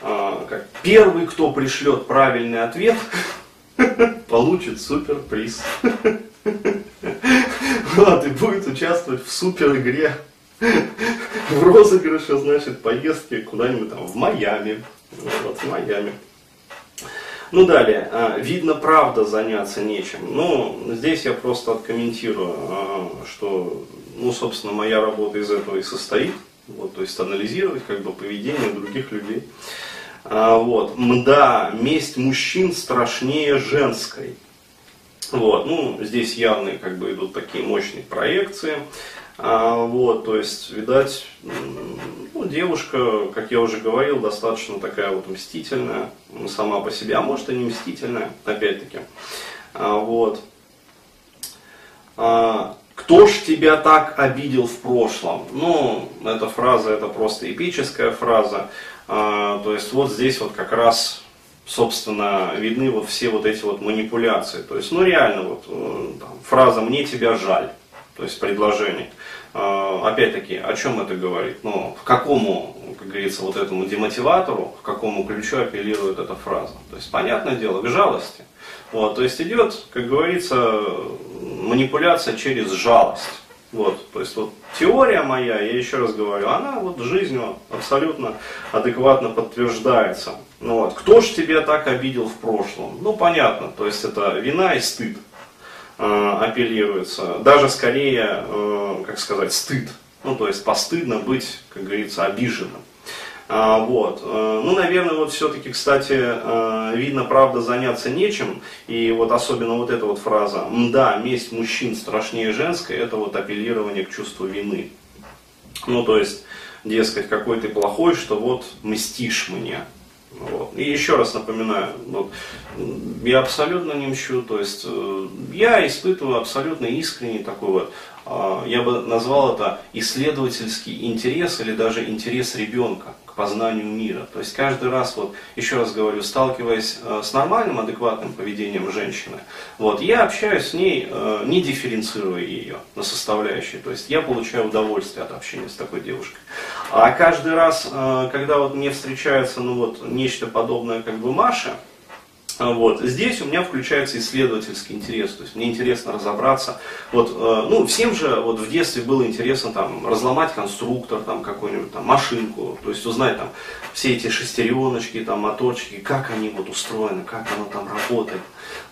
а, как первый, кто пришлет правильный ответ, получит суперприз. Вот, и будет участвовать в супер игре. В розыгрыше, значит, поездки куда-нибудь там в Майами. Вот, в Майами. Ну далее, а, видно, правда, заняться нечем. Ну, здесь я просто откомментирую, а, что, ну, собственно, моя работа из этого и состоит. Вот, то есть анализировать как бы поведение других людей. А, вот. Мда, месть мужчин страшнее женской. Вот, ну, здесь явные как бы идут такие мощные проекции. А, вот, то есть, видать, ну, девушка, как я уже говорил, достаточно такая вот мстительная сама по себе, а может и не мстительная, опять-таки. А, вот. А, кто ж тебя так обидел в прошлом? Ну, эта фраза, это просто эпическая фраза. А, то есть вот здесь вот как раз, собственно, видны вот все вот эти вот манипуляции. То есть, ну реально вот э, там, фраза «мне тебя жаль», то есть предложение. А, опять-таки, о чем это говорит? Ну, в какому, как говорится, вот этому демотиватору, в какому ключу апеллирует эта фраза? То есть, понятное дело, к жалости. Вот, то есть идет, как говорится, манипуляция через жалость. Вот, то есть вот теория моя, я еще раз говорю, она вот жизнью абсолютно адекватно подтверждается. Ну вот, кто ж тебя так обидел в прошлом? Ну понятно, то есть это вина и стыд э, апеллируется. Даже скорее, э, как сказать, стыд. Ну то есть постыдно быть, как говорится, обиженным. А, вот. Э, ну, наверное, вот все-таки, кстати, э, видно, правда, заняться нечем. И вот особенно вот эта вот фраза «Мда, месть мужчин страшнее женской» это вот апеллирование к чувству вины. Ну, то есть, дескать, какой ты плохой, что вот мстишь мне. Вот. И еще раз напоминаю, вот, я абсолютно не мщу, то есть э, я испытываю абсолютно искренний такой вот, я бы назвал это исследовательский интерес или даже интерес ребенка познанию мира. То есть каждый раз, вот, еще раз говорю, сталкиваясь э, с нормальным, адекватным поведением женщины, вот, я общаюсь с ней, э, не дифференцируя ее на составляющие. То есть я получаю удовольствие от общения с такой девушкой. А каждый раз, э, когда вот мне встречается ну, вот, нечто подобное как бы Маше, а, вот. Здесь у меня включается исследовательский интерес, то есть мне интересно разобраться. Вот, э, ну, всем же вот в детстве было интересно там, разломать конструктор, там, какую-нибудь там, машинку, то есть узнать там, все эти шестереночки, там, моторчики, как они вот устроены, как оно там работает,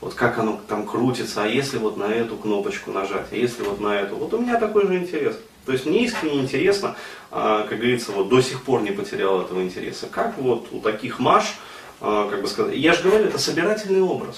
вот как оно там крутится, а если вот на эту кнопочку нажать, а если вот на эту. Вот у меня такой же интерес. То есть мне искренне интересно, а, как говорится, вот до сих пор не потерял этого интереса, как вот у таких маш, а, как бы сказать, я же говорю, это собирательный образ.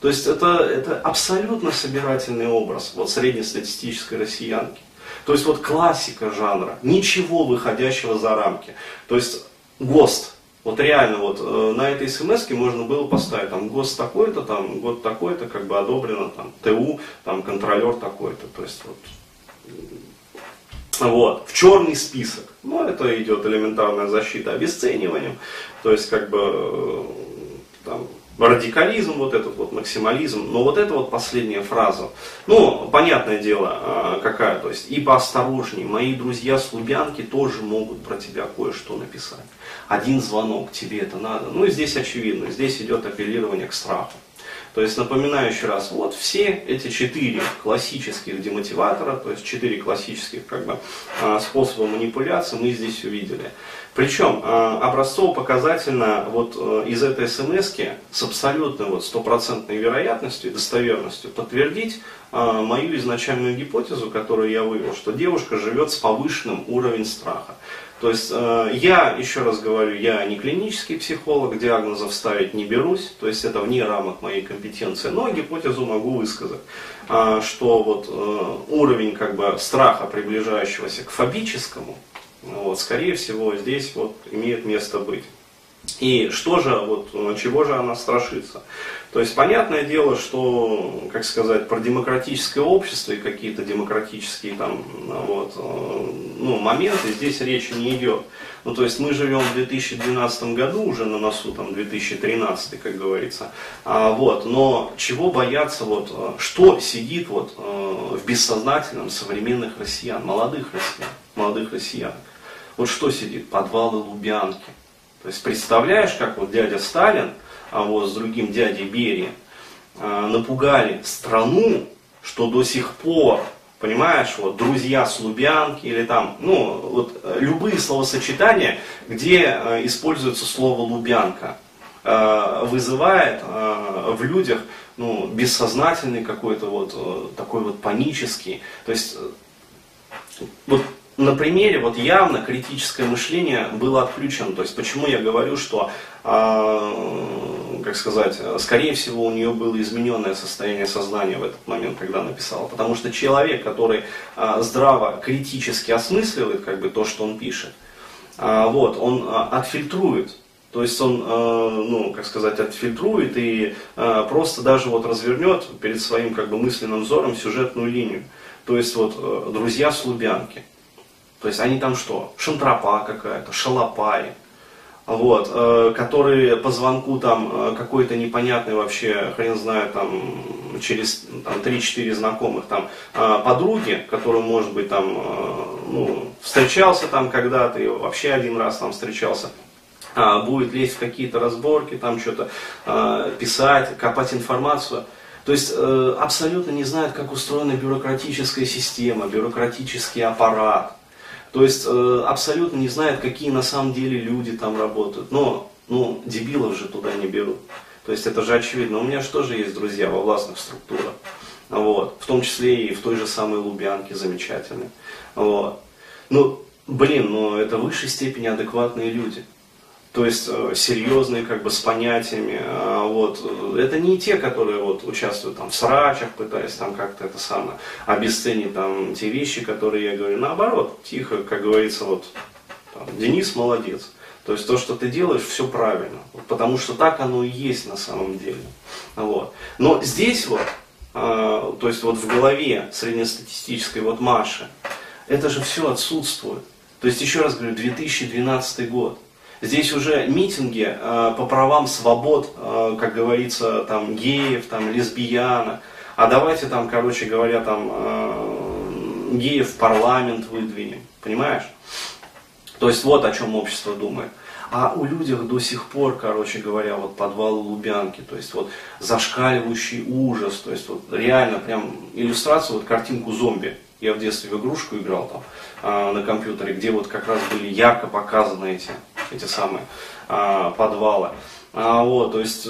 То есть это, это абсолютно собирательный образ вот среднестатистической россиянки. То есть вот классика жанра, ничего выходящего за рамки. То есть ГОСТ, вот реально вот э, на этой смс можно было поставить там ГОСТ такой-то, там год такой-то, как бы одобрено, там ТУ, там контролер такой-то. То есть вот вот, в черный список. Ну, это идет элементарная защита обесцениванием. То есть, как бы, э, там, радикализм, вот этот вот максимализм, но вот это вот последняя фраза, ну, понятное дело, а, какая, то есть, и поосторожней, мои друзья с тоже могут про тебя кое-что написать. Один звонок, тебе это надо, ну, и здесь очевидно, здесь идет апеллирование к страху. То есть напоминаю еще раз, вот все эти четыре классических демотиватора, то есть четыре классических как бы, а, способа манипуляции мы здесь увидели. Причем а, образцово-показательно вот э, из этой смс с абсолютной вот стопроцентной вероятностью и достоверностью подтвердить а, мою изначальную гипотезу, которую я вывел, что девушка живет с повышенным уровнем страха. То есть э, я, еще раз говорю, я не клинический психолог, диагнозов ставить не берусь, то есть это вне рамок моей компетенции, но гипотезу могу высказать, э, что вот э, уровень как бы страха, приближающегося к фобическому, вот, скорее всего здесь вот имеет место быть. И что же, вот, чего же она страшится? То есть, понятное дело, что, как сказать, про демократическое общество и какие-то демократические там, вот, э, ну, моменты здесь речи не идет. Ну, то есть, мы живем в 2012 году, уже на носу там 2013, как говорится. А, вот, но чего бояться, вот, э, что сидит вот, э, в бессознательном современных россиян, молодых россиян, молодых россиян? Вот что сидит? Подвалы Лубянки То есть представляешь, как вот дядя Сталин, а вот с другим дядей Берия, а, напугали страну, что до сих пор, понимаешь, вот друзья с Лубянки или там, ну, вот э, любые словосочетания, где э, используется слово Лубянка, э, вызывает в людях ну, бессознательный какой-то вот такой вот панический. То есть вот на примере вот явно критическое мышление было отключено. То есть почему я говорю, что, э, как сказать, скорее всего у нее было измененное состояние сознания в этот момент, когда написала. Потому что человек, который э, здраво критически осмысливает как бы то, что он пишет, э, вот, он э, отфильтрует то есть он, ну, как сказать, отфильтрует и просто даже вот развернет перед своим как бы мысленным взором сюжетную линию. То есть вот друзья с Лубянки. То есть они там что? Шантропа какая-то, шалопаи. Вот, э, которые по звонку там э, какой-то непонятный вообще, хрен знает, там через там, 3-4 знакомых там э, подруги, которым может быть там, э, ну, встречался там когда-то и вообще один раз там встречался, э, будет лезть в какие-то разборки, там что-то э, писать, копать информацию. То есть э, абсолютно не знает, как устроена бюрократическая система, бюрократический аппарат. То есть э, абсолютно не знает, какие на самом деле люди там работают. Но, ну, дебилов же туда не берут. То есть это же очевидно. У меня же тоже есть друзья во властных структурах. Вот. В том числе и в той же самой Лубянке замечательной. Вот. Ну, блин, ну это в высшей степени адекватные люди то есть э, серьезные, как бы с понятиями. А вот. Это не те, которые вот участвуют там в срачах, пытаясь там как-то это самое обесценить там те вещи, которые я говорю. Наоборот, тихо, как говорится, вот там, Денис молодец. То есть то, что ты делаешь, все правильно. Потому что так оно и есть на самом деле. Вот. Но здесь вот, э, то есть вот в голове среднестатистической вот Маши, это же все отсутствует. То есть еще раз говорю, 2012 год. Здесь уже митинги э, по правам свобод, э, как говорится, там геев, там лесбияна. А давайте там, короче говоря, там э, геев в парламент выдвинем. Понимаешь? То есть вот о чем общество думает. А у людей до сих пор, короче говоря, вот подвал Лубянки, то есть вот зашкаливающий ужас, то есть вот реально прям иллюстрацию, вот картинку зомби. Я в детстве в игрушку играл там э, на компьютере, где вот как раз были ярко показаны эти эти самые а, подвалы. А, вот, то есть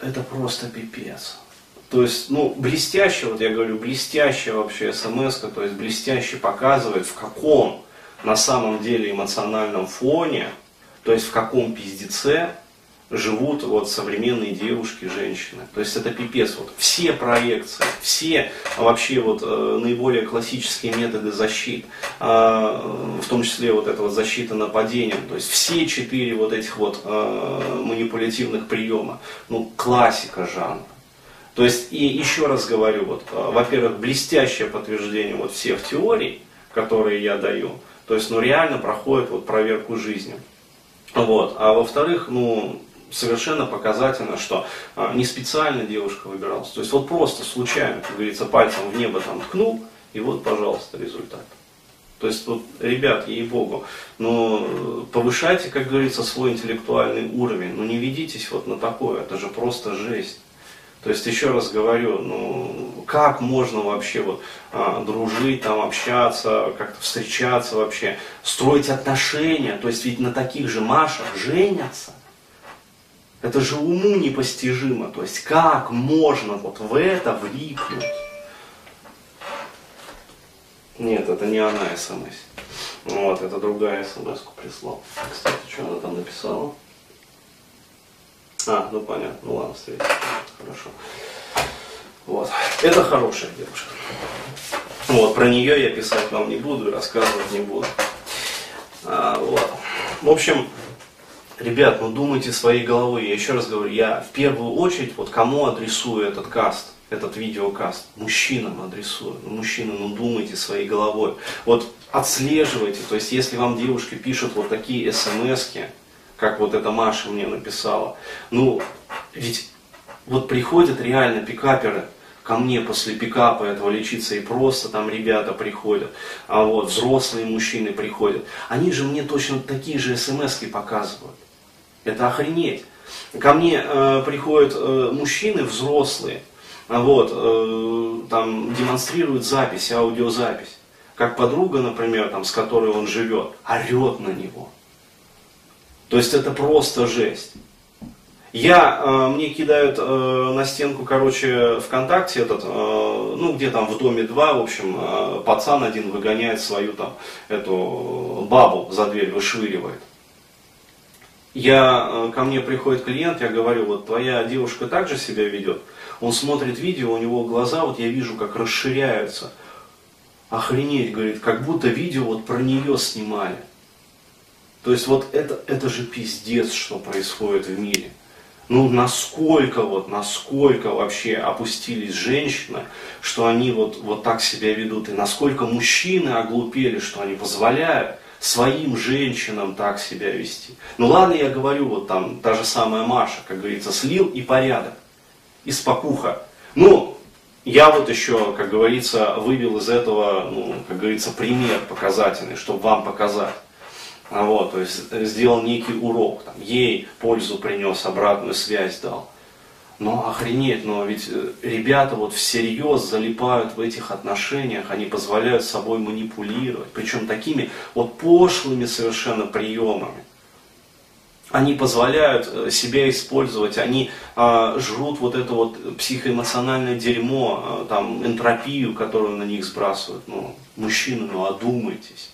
это просто пипец. То есть, ну, блестяще, вот я говорю, блестяще вообще смс то есть блестяще показывает, в каком на самом деле эмоциональном фоне, то есть в каком пиздеце живут вот современные девушки, женщины. То есть это пипец. Вот все проекции, все вообще вот э, наиболее классические методы защиты, э, в том числе вот эта вот защита нападением, то есть все четыре вот этих вот э, манипулятивных приема, ну классика жанра. То есть и еще раз говорю, вот, э, во-первых, блестящее подтверждение вот всех теорий, которые я даю, то есть ну реально проходит вот проверку жизни. Вот. А во-вторых, ну, совершенно показательно, что а, не специально девушка выбиралась. То есть вот просто случайно, как говорится, пальцем в небо там ткнул, и вот, пожалуйста, результат. То есть, вот, ребят, ей-богу, ну, повышайте, как говорится, свой интеллектуальный уровень, но не ведитесь вот на такое, это же просто жесть. То есть, еще раз говорю, ну, как можно вообще вот а, дружить, там, общаться, как-то встречаться вообще, строить отношения, то есть, ведь на таких же Машах женятся. Это же уму непостижимо. То есть как можно вот в это влипнуть? Нет, это не она смс. Вот, это другая смс прислал. Кстати, что она там написала? А, ну понятно, ну ладно, встретимся. Хорошо. Вот. Это хорошая девушка. Вот, про нее я писать вам не буду и рассказывать не буду. А, вот. В общем, Ребят, ну думайте своей головой. Я еще раз говорю, я в первую очередь вот кому адресую этот каст, этот видеокаст? Мужчинам адресую. Ну, мужчины, ну думайте своей головой. Вот отслеживайте, то есть если вам девушки пишут вот такие смс как вот эта Маша мне написала, ну ведь вот приходят реально пикаперы, ко мне после пикапа этого лечиться и просто там ребята приходят, а вот взрослые мужчины приходят, они же мне точно такие же смс показывают. Это охренеть. Ко мне э, приходят э, мужчины взрослые, вот, э, там демонстрируют запись, аудиозапись. Как подруга, например, там, с которой он живет, орет на него. То есть это просто жесть. Я, э, мне кидают э, на стенку, короче, ВКонтакте этот, э, ну, где там в доме два, в общем, э, пацан один выгоняет свою там, эту бабу за дверь, вышвыривает. Я, э, ко мне приходит клиент, я говорю, вот твоя девушка также себя ведет. Он смотрит видео, у него глаза, вот я вижу, как расширяются. Охренеть, говорит, как будто видео вот про нее снимали. То есть вот это, это же пиздец, что происходит в мире. Ну, насколько вот, насколько вообще опустились женщины, что они вот, вот так себя ведут, и насколько мужчины оглупели, что они позволяют своим женщинам так себя вести. Ну ладно, я говорю, вот там та же самая Маша, как говорится, слил и порядок, и спокуха. Ну, я вот еще, как говорится, вывел из этого, ну, как говорится, пример показательный, чтобы вам показать. А вот, то есть сделал некий урок, там, ей пользу принес, обратную связь дал. Но охренеть, но ведь э, ребята вот всерьез залипают в этих отношениях, они позволяют собой манипулировать, причем такими вот пошлыми совершенно приемами. Они позволяют э, себя использовать, они а, жрут вот это вот психоэмоциональное дерьмо, а, там, энтропию, которую на них сбрасывают. Ну, мужчины, ну одумайтесь.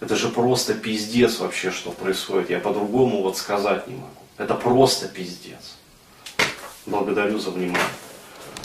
Это же просто пиздец вообще, что происходит. Я по-другому вот сказать не могу. Это просто пиздец. Благодарю за внимание.